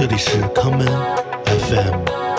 这里是康门 FM。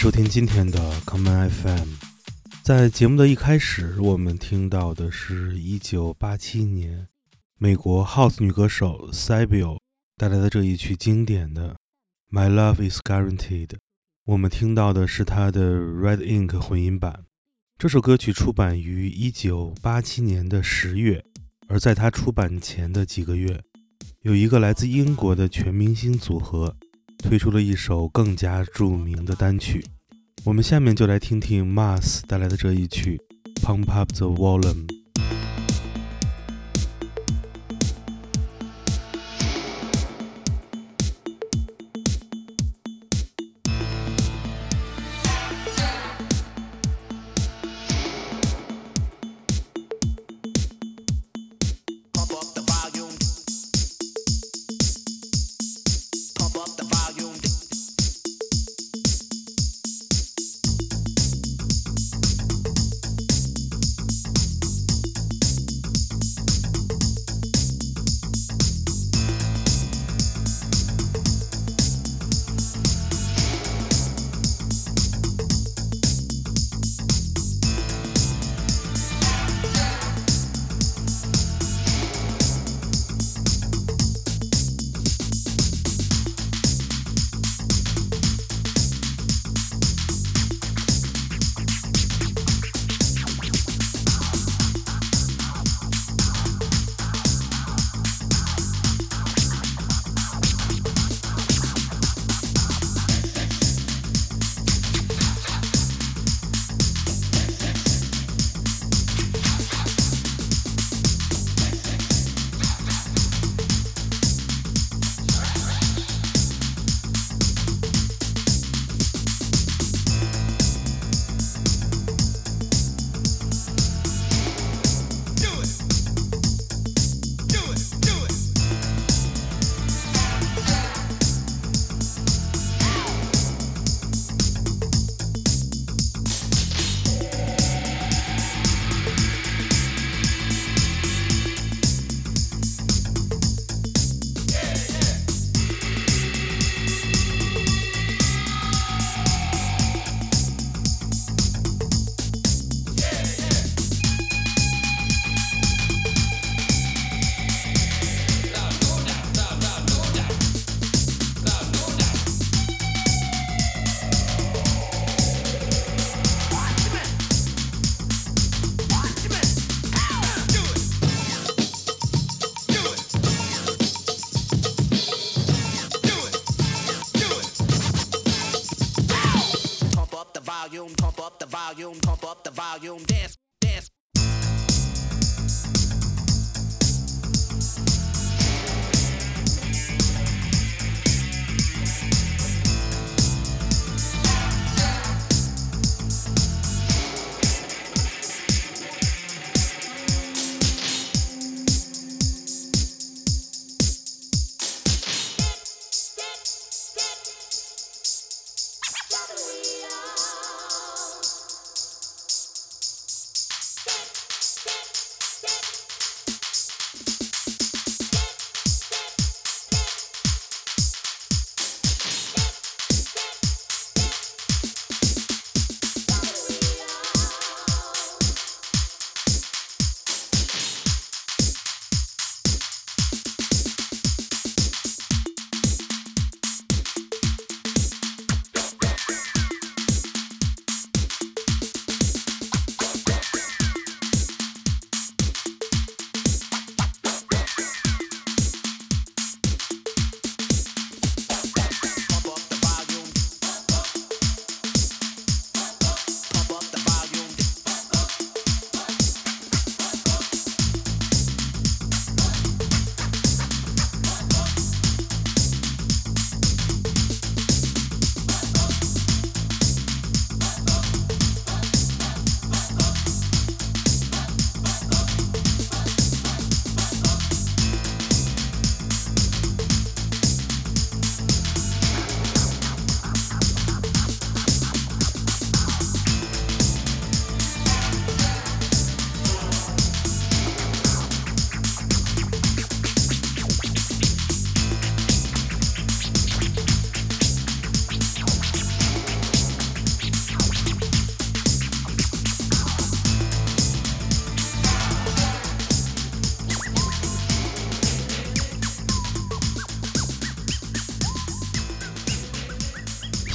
收听今天的 Common FM。在节目的一开始，我们听到的是一九八七年美国 House 女歌手 Sybil 带来的这一曲经典的《My Love Is Guaranteed》。我们听到的是她的 Red Ink 混音版。这首歌曲出版于一九八七年的十月，而在它出版前的几个月，有一个来自英国的全明星组合。推出了一首更加著名的单曲，我们下面就来听听 Mars 带来的这一曲《Pump Up the Volume》。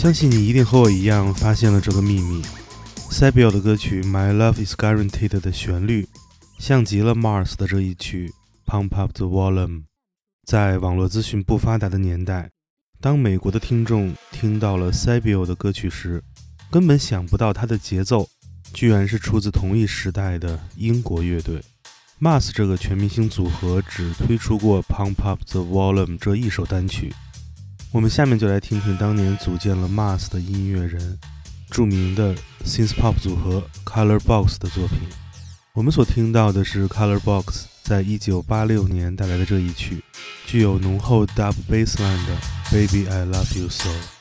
相信你一定和我一样发现了这个秘密。塞比奥的歌曲《My Love Is Guaranteed》的旋律，像极了 Mars 的这一曲《Pump Up the Volume》。在网络资讯不发达的年代，当美国的听众听到了塞比奥的歌曲时，根本想不到它的节奏居然是出自同一时代的英国乐队 Mars。这个全明星组合只推出过《Pump Up the Volume》这一首单曲。我们下面就来听听当年组建了 Mars 的音乐人。著名的 synth pop 组合 Color Box 的作品，我们所听到的是 Color Box 在一九八六年带来的这一曲，具有浓厚 dub bassline 的 Baby I Love You So。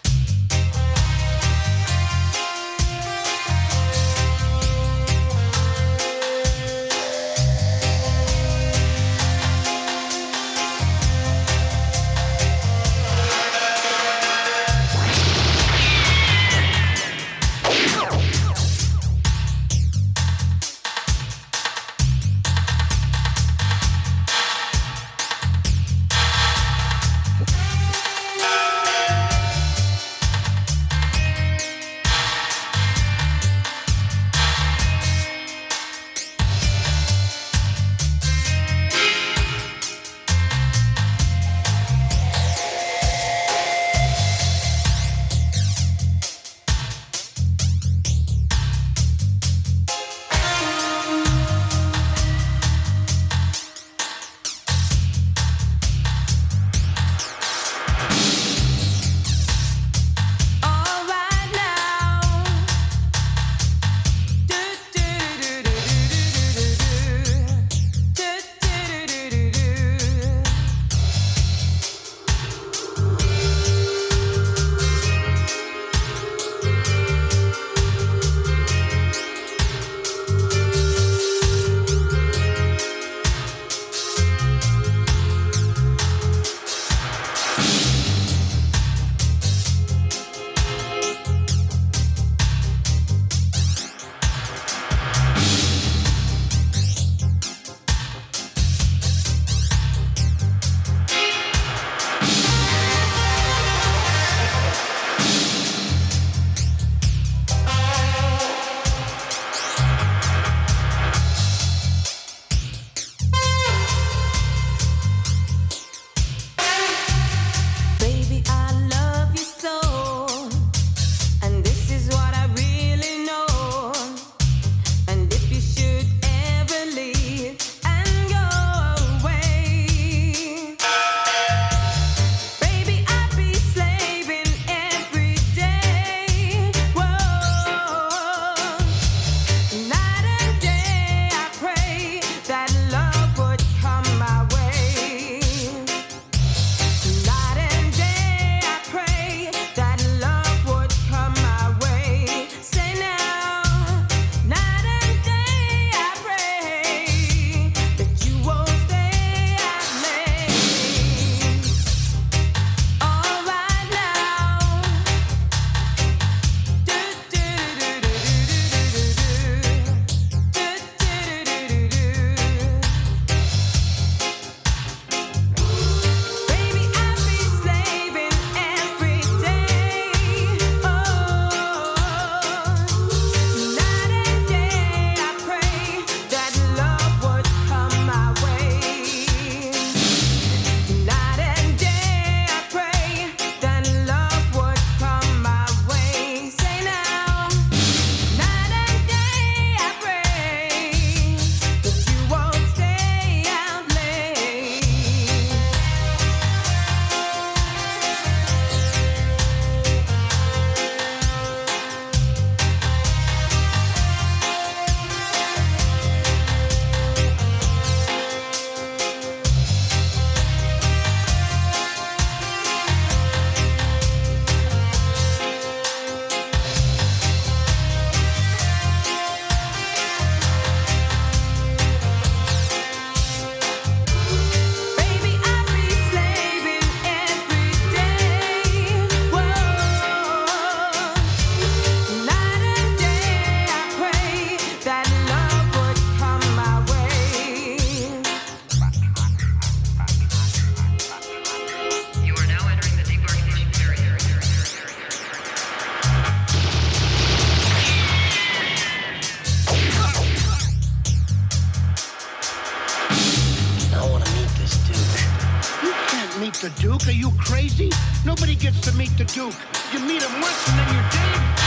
The Duke? Are you crazy? Nobody gets to meet the Duke. You meet him once and then you're dead.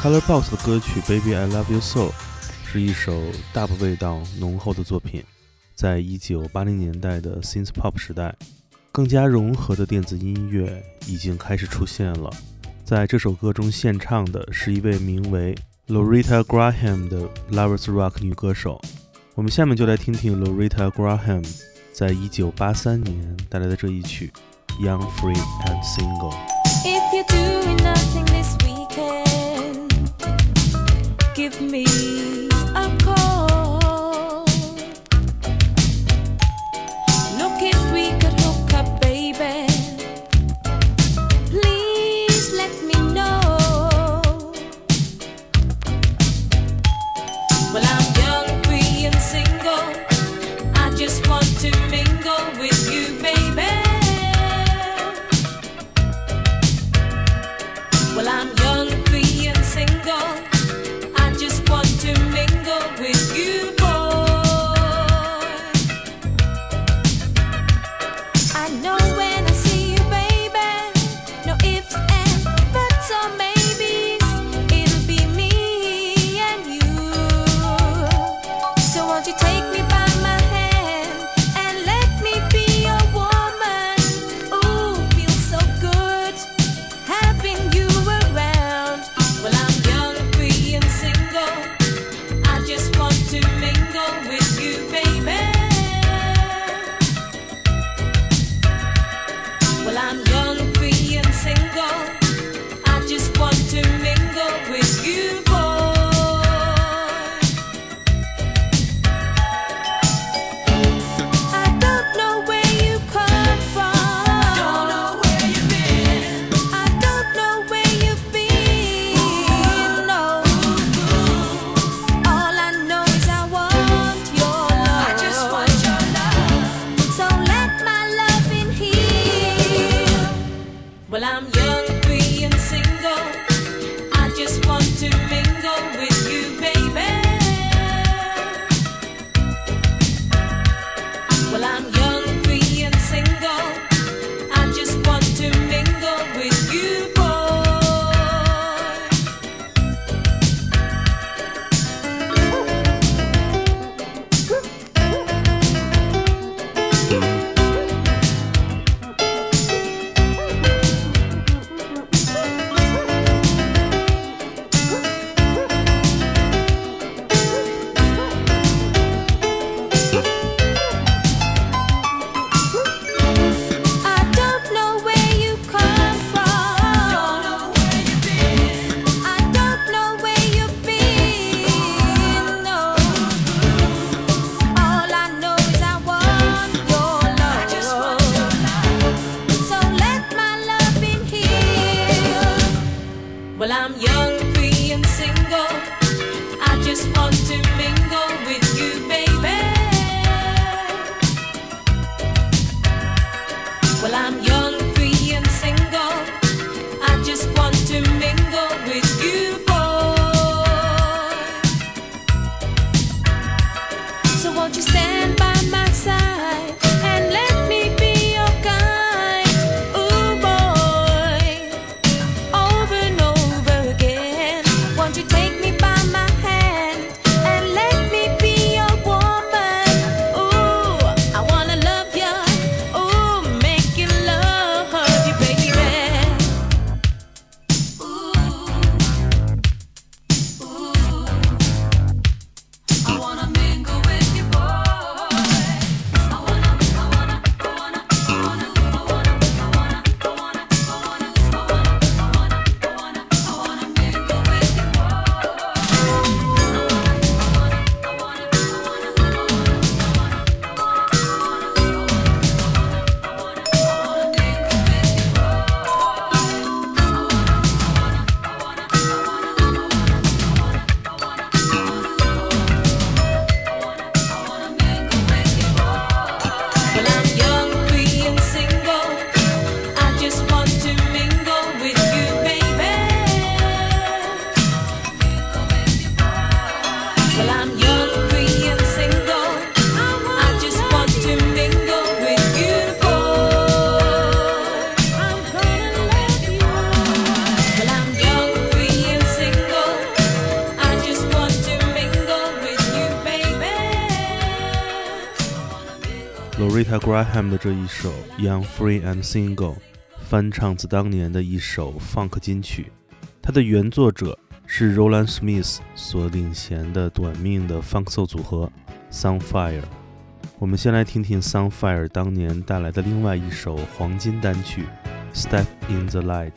Color Box 的歌曲《Baby I Love You So》是一首大不味道浓厚的作品，在一九八零年代的 Synth Pop 时代，更加融合的电子音乐已经开始出现了。在这首歌中献唱的是一位名为 Loretta Graham 的 Lovers Rock 女歌手。我们下面就来听听 Loretta Graham 在一九八三年带来的这一曲《Young, Free and Single》。Give me a Loretta Graham 的这一首《Young, Free and Single》，翻唱自当年的一首 funk 金曲。它的原作者是 Roland Smith 所领衔的短命的 funk soul 组合 Sunfire。我们先来听听 Sunfire 当年带来的另外一首黄金单曲《Step in the Light》。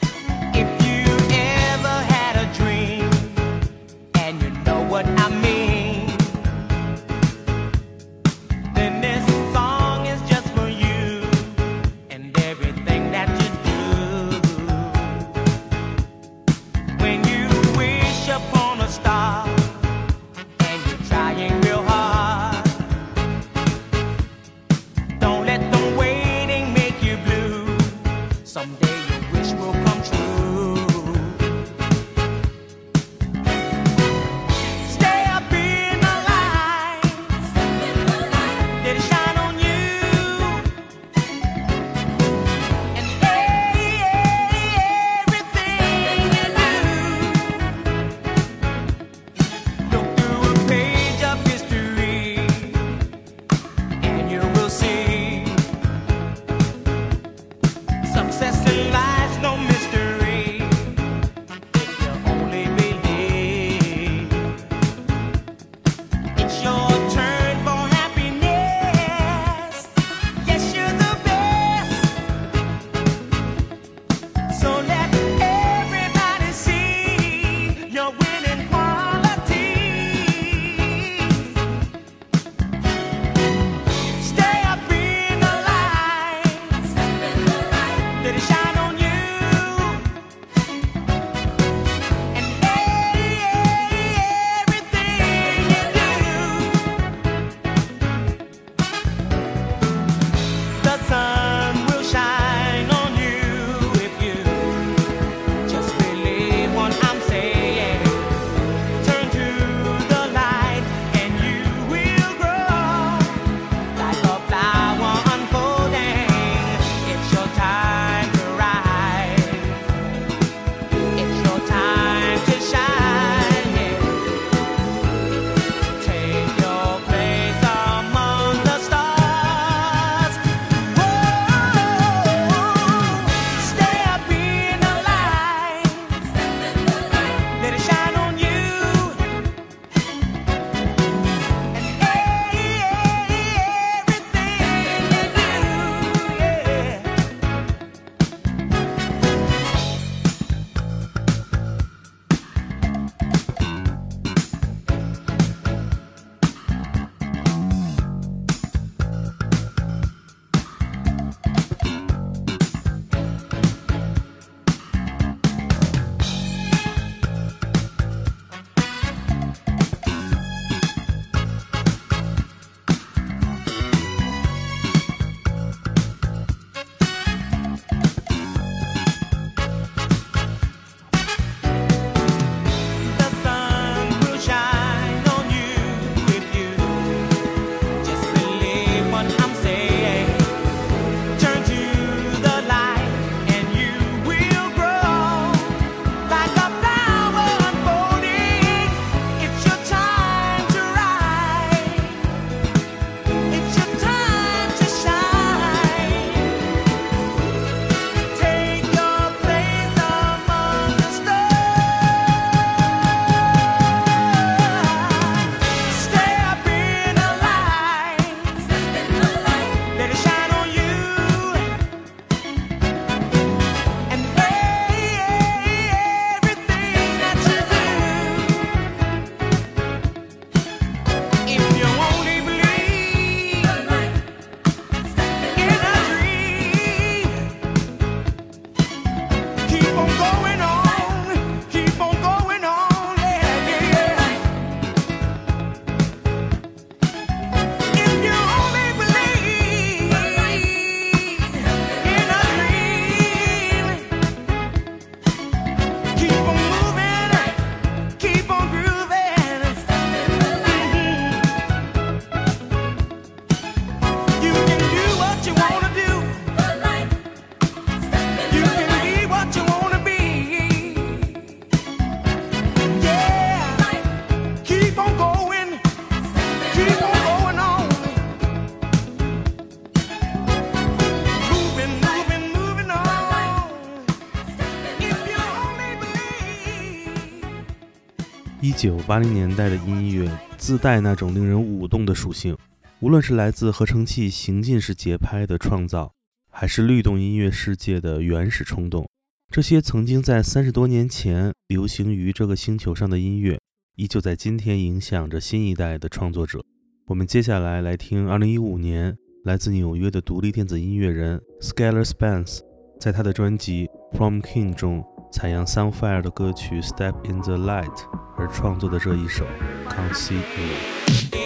九八零年代的音乐自带那种令人舞动的属性，无论是来自合成器行进式节拍的创造，还是律动音乐世界的原始冲动，这些曾经在三十多年前流行于这个星球上的音乐，依旧在今天影响着新一代的创作者。我们接下来来听二零一五年来自纽约的独立电子音乐人 Skylar Spence 在他的专辑《Prom King》中采样 Sunfire 的歌曲《Step in the Light》而创作的这一首《Can't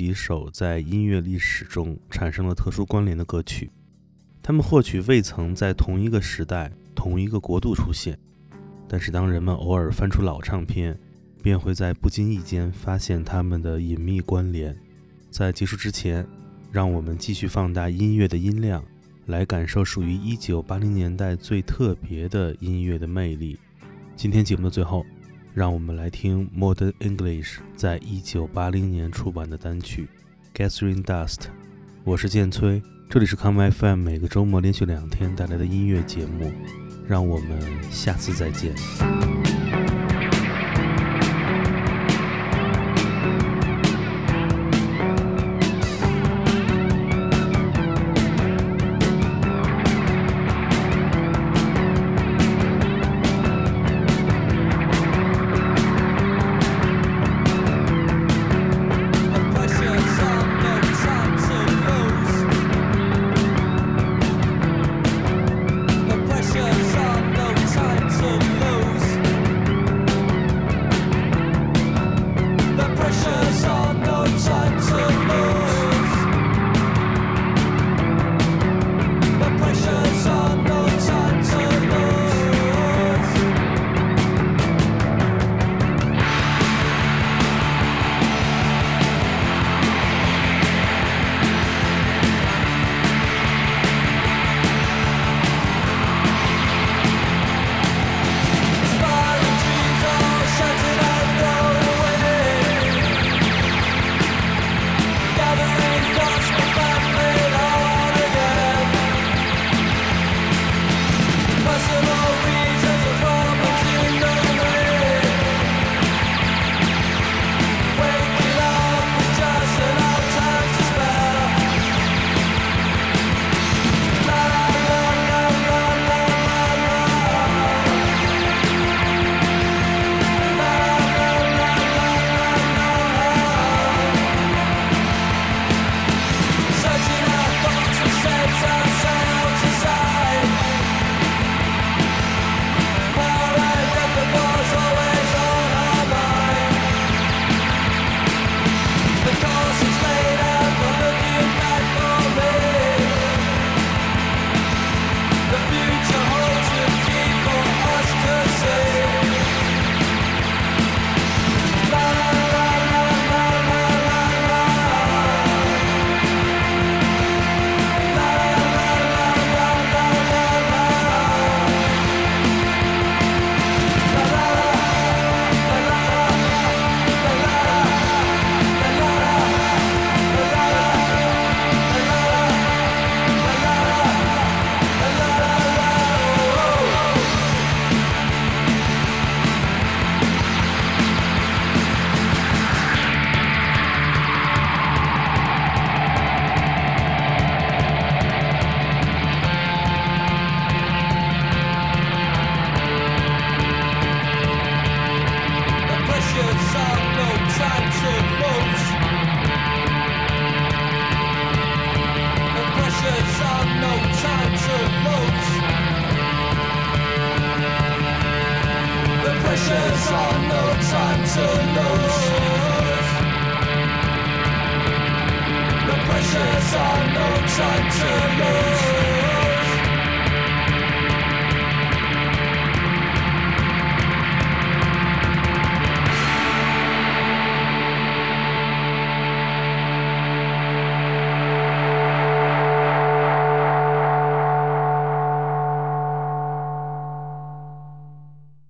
几首在音乐历史中产生了特殊关联的歌曲，它们或许未曾在同一个时代、同一个国度出现，但是当人们偶尔翻出老唱片，便会在不经意间发现它们的隐秘关联。在结束之前，让我们继续放大音乐的音量，来感受属于1980年代最特别的音乐的魅力。今天节目的最后，让我们来听 Modern English 在一九八零年出版的单曲《Gathering Dust》。我是建崔，这里是 Come FM 每个周末连续两天带来的音乐节目，让我们下次再见。